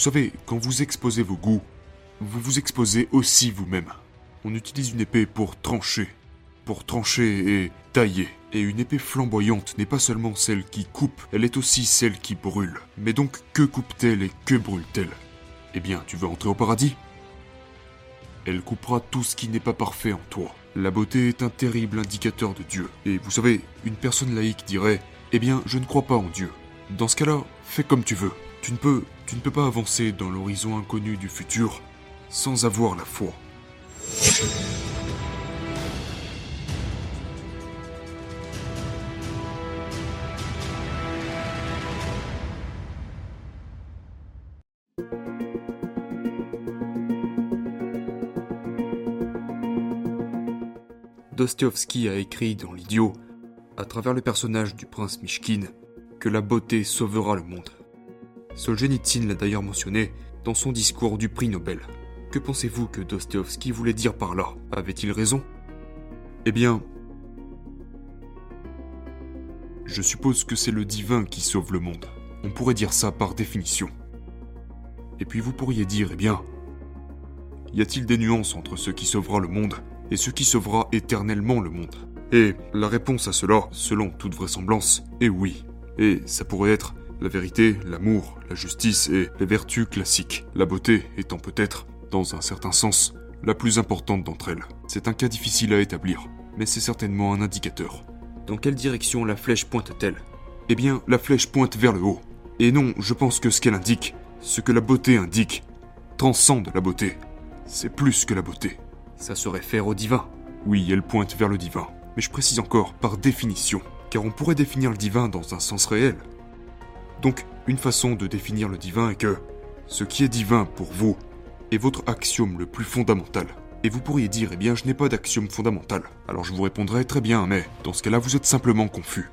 savez, quand vous exposez vos goûts, vous vous exposez aussi vous-même. On utilise une épée pour trancher, pour trancher et tailler. Et une épée flamboyante n'est pas seulement celle qui coupe, elle est aussi celle qui brûle. Mais donc, que coupe-t-elle et que brûle-t-elle? Eh bien, tu veux entrer au paradis? Elle coupera tout ce qui n'est pas parfait en toi. La beauté est un terrible indicateur de Dieu. Et vous savez, une personne laïque dirait Eh bien, je ne crois pas en Dieu. Dans ce cas-là, fais comme tu veux. Tu ne peux, tu ne peux pas avancer dans l'horizon inconnu du futur sans avoir la foi. Dostoevsky a écrit dans L'idiot, à travers le personnage du prince Mishkin, que la beauté sauvera le monde. Solzhenitsyn l'a d'ailleurs mentionné dans son discours du prix Nobel. Que pensez-vous que Dostoevsky voulait dire par là? Avait-il raison? Eh bien, je suppose que c'est le divin qui sauve le monde. On pourrait dire ça par définition. Et puis vous pourriez dire, eh bien, y a-t-il des nuances entre ce qui sauvera le monde et ce qui sauvera éternellement le monde? Et la réponse à cela, selon toute vraisemblance, est oui. Et ça pourrait être la vérité, l'amour, la justice et les vertus classiques, la beauté étant peut-être, dans un certain sens, la plus importante d'entre elles. C'est un cas difficile à établir, mais c'est certainement un indicateur. Dans quelle direction la flèche pointe-t-elle? Eh bien, la flèche pointe vers le haut. Et non, je pense que ce qu'elle indique, ce que la beauté indique, transcende la beauté. C'est plus que la beauté. Ça se réfère au divin. Oui, elle pointe vers le divin. Mais je précise encore, par définition, car on pourrait définir le divin dans un sens réel. Donc, une façon de définir le divin est que ce qui est divin pour vous est votre axiome le plus fondamental. Et vous pourriez dire, eh bien, je n'ai pas d'axiome fondamental. Alors je vous répondrai très bien, mais dans ce cas-là, vous êtes simplement confus.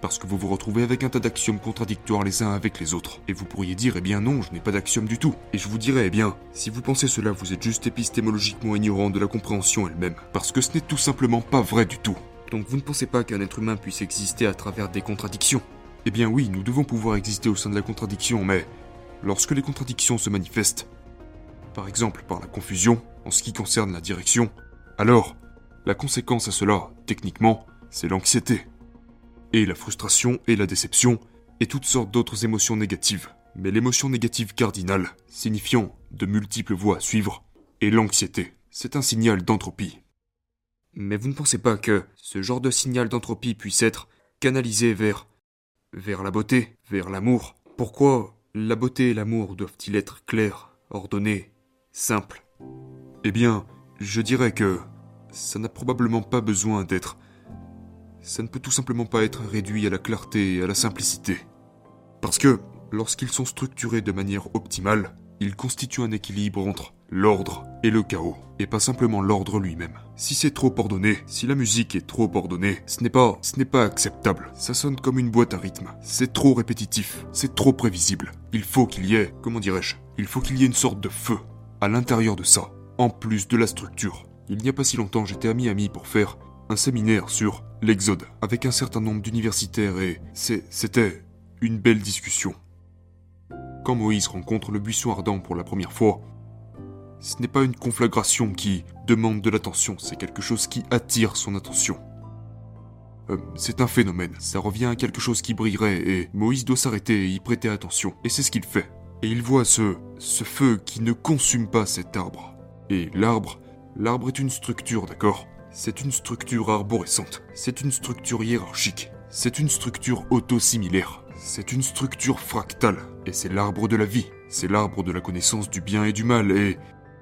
Parce que vous vous retrouvez avec un tas d'axiomes contradictoires les uns avec les autres. Et vous pourriez dire, eh bien non, je n'ai pas d'axiome du tout. Et je vous dirais, eh bien, si vous pensez cela, vous êtes juste épistémologiquement ignorant de la compréhension elle-même. Parce que ce n'est tout simplement pas vrai du tout. Donc vous ne pensez pas qu'un être humain puisse exister à travers des contradictions Eh bien oui, nous devons pouvoir exister au sein de la contradiction, mais lorsque les contradictions se manifestent, par exemple par la confusion en ce qui concerne la direction, alors la conséquence à cela, techniquement, c'est l'anxiété. Et la frustration et la déception, et toutes sortes d'autres émotions négatives. Mais l'émotion négative cardinale, signifiant de multiples voies à suivre, est l'anxiété. C'est un signal d'entropie. Mais vous ne pensez pas que ce genre de signal d'entropie puisse être canalisé vers vers la beauté, vers l'amour Pourquoi la beauté et l'amour doivent-ils être clairs, ordonnés, simples? Eh bien, je dirais que ça n'a probablement pas besoin d'être... Ça ne peut tout simplement pas être réduit à la clarté et à la simplicité. Parce que, lorsqu'ils sont structurés de manière optimale, ils constituent un équilibre entre l'ordre et le chaos, et pas simplement l'ordre lui-même. Si c'est trop ordonné, si la musique est trop ordonnée, ce n'est pas, ce n'est pas acceptable. Ça sonne comme une boîte à rythme. C'est trop répétitif, c'est trop prévisible. Il faut qu'il y ait, comment dirais-je, il faut qu'il y ait une sorte de feu à l'intérieur de ça, en plus de la structure. Il n'y a pas si longtemps, j'étais à Miami pour faire un séminaire sur l'Exode avec un certain nombre d'universitaires et c'était une belle discussion. Quand Moïse rencontre le buisson ardent pour la première fois, ce n'est pas une conflagration qui demande de l'attention, c'est quelque chose qui attire son attention. Euh, c'est un phénomène, ça revient à quelque chose qui brillerait et Moïse doit s'arrêter et y prêter attention. Et c'est ce qu'il fait. Et il voit ce, ce feu qui ne consume pas cet arbre. Et l'arbre, l'arbre est une structure, d'accord? C'est une structure arborescente, c'est une structure hiérarchique, c'est une structure auto-similaire, c'est une structure fractale, et c'est l'arbre de la vie, c'est l'arbre de la connaissance du bien et du mal, et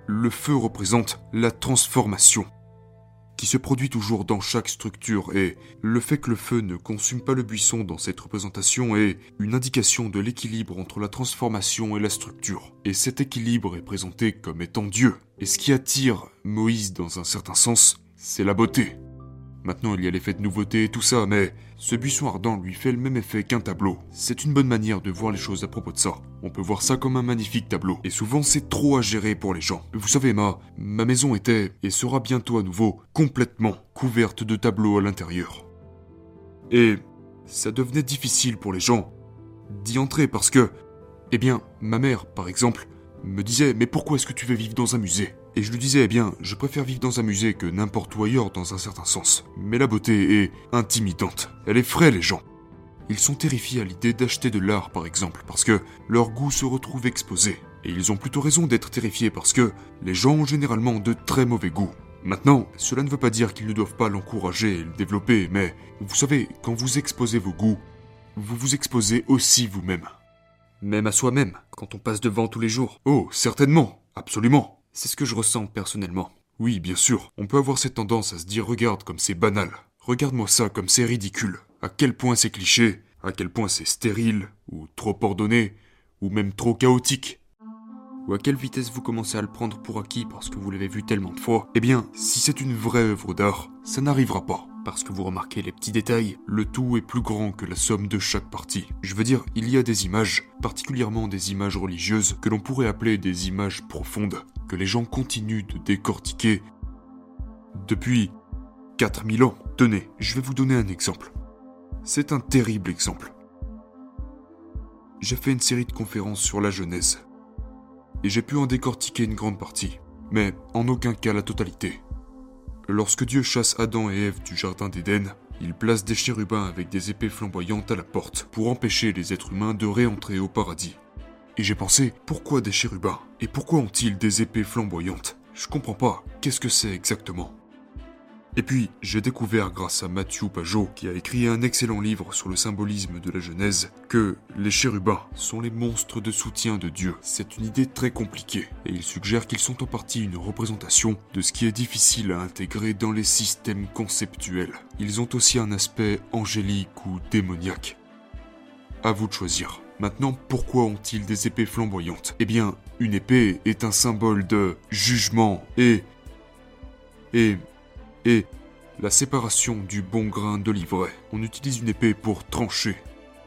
le feu représente la transformation qui se produit toujours dans chaque structure et le fait que le feu ne consume pas le buisson dans cette représentation est une indication de l'équilibre entre la transformation et la structure. Et cet équilibre est présenté comme étant Dieu. Et ce qui attire Moïse dans un certain sens, c'est la beauté. Maintenant, il y a l'effet de nouveauté et tout ça, mais ce buisson ardent lui fait le même effet qu'un tableau. C'est une bonne manière de voir les choses à propos de ça. On peut voir ça comme un magnifique tableau. Et souvent, c'est trop à gérer pour les gens. Vous savez, ma, ma maison était, et sera bientôt à nouveau, complètement couverte de tableaux à l'intérieur. Et ça devenait difficile pour les gens d'y entrer parce que Eh bien, ma mère, par exemple, me disait Mais pourquoi est-ce que tu veux vivre dans un musée? Et je lui disais Eh bien, je préfère vivre dans un musée que n'importe où ailleurs dans un certain sens. Mais la beauté est intimidante. Elle effraie les gens. Ils sont terrifiés à l'idée d'acheter de l'art, par exemple, parce que leur goût se retrouve exposé. Et ils ont plutôt raison d'être terrifiés parce que les gens ont généralement de très mauvais goût. Maintenant, cela ne veut pas dire qu'ils ne doivent pas l'encourager et le développer, mais vous savez, quand vous exposez vos goûts, vous vous exposez aussi vous-même. Même à soi-même, quand on passe devant tous les jours. Oh, certainement, absolument. C'est ce que je ressens personnellement. Oui, bien sûr, on peut avoir cette tendance à se dire regarde comme c'est banal, regarde-moi ça comme c'est ridicule, à quel point c'est cliché, à quel point c'est stérile, ou trop ordonné, ou même trop chaotique. Ou à quelle vitesse vous commencez à le prendre pour acquis parce que vous l'avez vu tellement de fois, eh bien, si c'est une vraie œuvre d'art, ça n'arrivera pas. Parce que vous remarquez les petits détails, le tout est plus grand que la somme de chaque partie. Je veux dire, il y a des images, particulièrement des images religieuses, que l'on pourrait appeler des images profondes, que les gens continuent de décortiquer depuis 4000 ans. Tenez, je vais vous donner un exemple. C'est un terrible exemple. J'ai fait une série de conférences sur la Genèse, et j'ai pu en décortiquer une grande partie, mais en aucun cas la totalité. Lorsque Dieu chasse Adam et Ève du Jardin d'Éden, il place des chérubins avec des épées flamboyantes à la porte pour empêcher les êtres humains de réentrer au paradis. Et j'ai pensé, pourquoi des chérubins? Et pourquoi ont-ils des épées flamboyantes? Je comprends pas, qu'est-ce que c'est exactement? Et puis, j'ai découvert grâce à Mathieu Pajot, qui a écrit un excellent livre sur le symbolisme de la Genèse, que les chérubins sont les monstres de soutien de Dieu. C'est une idée très compliquée, et il suggère qu'ils sont en partie une représentation de ce qui est difficile à intégrer dans les systèmes conceptuels. Ils ont aussi un aspect angélique ou démoniaque. À vous de choisir. Maintenant, pourquoi ont-ils des épées flamboyantes? Eh bien, une épée est un symbole de jugement et... et et la séparation du bon grain de l'ivraie. On utilise une épée pour trancher,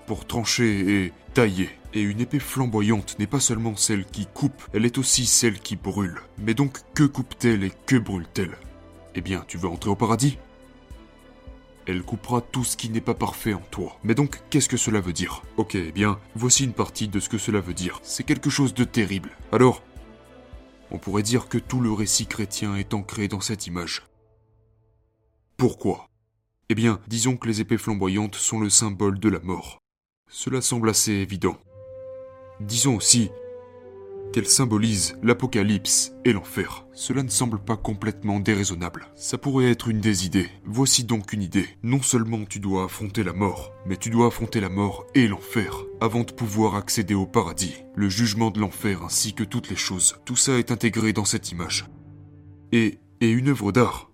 pour trancher et tailler. Et une épée flamboyante n'est pas seulement celle qui coupe, elle est aussi celle qui brûle. Mais donc, que coupe-t-elle et que brûle-t-elle? Eh bien, tu veux entrer au paradis? Elle coupera tout ce qui n'est pas parfait en toi. Mais donc, qu'est-ce que cela veut dire? Ok, eh bien, voici une partie de ce que cela veut dire. C'est quelque chose de terrible. Alors, on pourrait dire que tout le récit chrétien est ancré dans cette image. Pourquoi? Eh bien, disons que les épées flamboyantes sont le symbole de la mort. Cela semble assez évident. Disons aussi qu'elles symbolisent l'apocalypse et l'enfer. Cela ne semble pas complètement déraisonnable. Ça pourrait être une des idées. Voici donc une idée. Non seulement tu dois affronter la mort, mais tu dois affronter la mort et l'enfer avant de pouvoir accéder au paradis. Le jugement de l'enfer ainsi que toutes les choses. Tout ça est intégré dans cette image. Et, et une œuvre d'art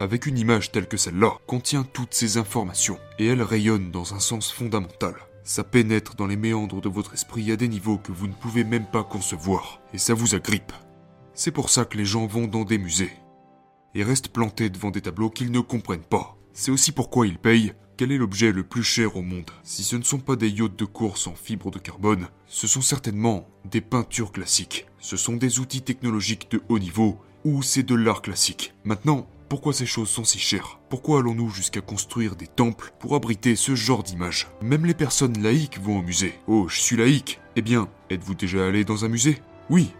avec une image telle que celle-là, contient toutes ces informations, et elle rayonne dans un sens fondamental. Ça pénètre dans les méandres de votre esprit à des niveaux que vous ne pouvez même pas concevoir, et ça vous agrippe. C'est pour ça que les gens vont dans des musées, et restent plantés devant des tableaux qu'ils ne comprennent pas. C'est aussi pourquoi ils payent quel est l'objet le plus cher au monde? Si ce ne sont pas des yachts de course en fibre de carbone, ce sont certainement des peintures classiques. Ce sont des outils technologiques de haut niveau ou c'est de l'art classique. Maintenant, pourquoi ces choses sont si chères? Pourquoi allons-nous jusqu'à construire des temples pour abriter ce genre d'images? Même les personnes laïques vont au musée. Oh, je suis laïque. Eh bien, êtes-vous déjà allé dans un musée? Oui.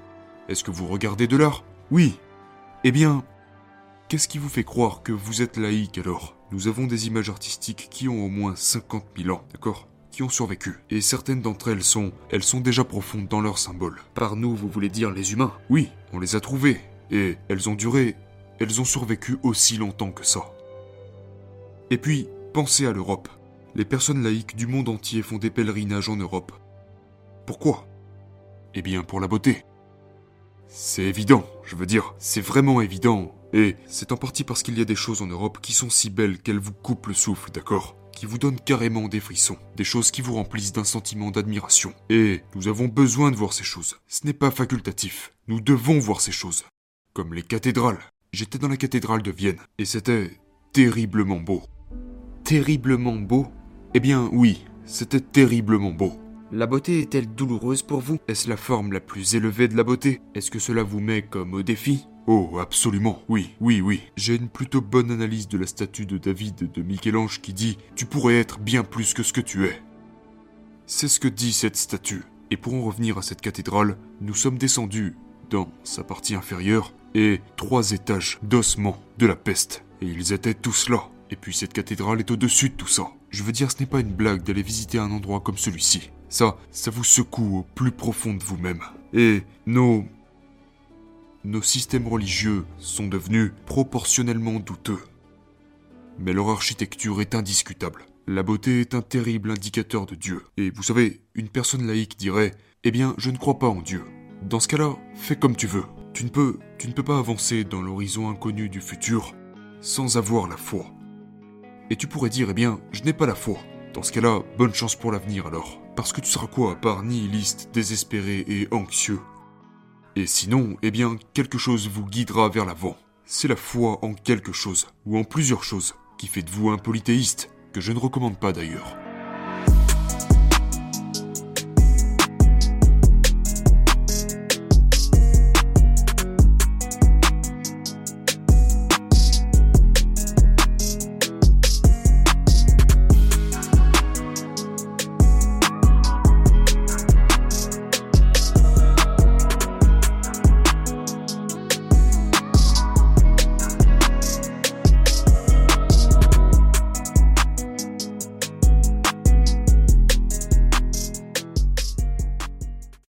Est-ce que vous regardez de l'art? Oui. Eh bien, qu'est-ce qui vous fait croire que vous êtes laïque alors? Nous avons des images artistiques qui ont au moins 50 000 ans, d'accord? Qui ont survécu. Et certaines d'entre elles sont, elles sont déjà profondes dans leurs symboles. Par nous, vous voulez dire les humains? Oui, on les a trouvées. Et elles ont duré elles ont survécu aussi longtemps que ça. Et puis, pensez à l'Europe. Les personnes laïques du monde entier font des pèlerinages en Europe. Pourquoi? Eh bien pour la beauté. C'est évident, je veux dire, c'est vraiment évident. Et c'est en partie parce qu'il y a des choses en Europe qui sont si belles qu'elles vous coupent le souffle, d'accord? Qui vous donnent carrément des frissons, des choses qui vous remplissent d'un sentiment d'admiration. Et nous avons besoin de voir ces choses. Ce n'est pas facultatif. Nous devons voir ces choses. Comme les cathédrales, J'étais dans la cathédrale de Vienne, et c'était terriblement beau. Terriblement beau? Eh bien oui, c'était terriblement beau. La beauté est-elle douloureuse pour vous? Est-ce la forme la plus élevée de la beauté? Est-ce que cela vous met comme au défi? Oh, absolument, oui, oui, oui. J'ai une plutôt bonne analyse de la statue de David de Michel-Ange qui dit Tu pourrais être bien plus que ce que tu es. C'est ce que dit cette statue. Et pour en revenir à cette cathédrale, nous sommes descendus dans sa partie inférieure et trois étages d'ossements de la peste. Et ils étaient tous là. Et puis cette cathédrale est au-dessus de tout ça. Je veux dire, ce n'est pas une blague d'aller visiter un endroit comme celui-ci. Ça, ça vous secoue au plus profond de vous-même. Et nos... Nos systèmes religieux sont devenus proportionnellement douteux. Mais leur architecture est indiscutable. La beauté est un terrible indicateur de Dieu. Et vous savez, une personne laïque dirait Eh bien, je ne crois pas en Dieu. Dans ce cas-là, fais comme tu veux. Tu ne peux, tu ne peux pas avancer dans l'horizon inconnu du futur sans avoir la foi. Et tu pourrais dire Eh bien, je n'ai pas la foi. Dans ce cas-là, bonne chance pour l'avenir alors. Parce que tu seras quoi à part nihiliste, désespéré et anxieux? Et sinon, eh bien, quelque chose vous guidera vers l'avant. C'est la foi en quelque chose, ou en plusieurs choses, qui fait de vous un polythéiste, que je ne recommande pas d'ailleurs.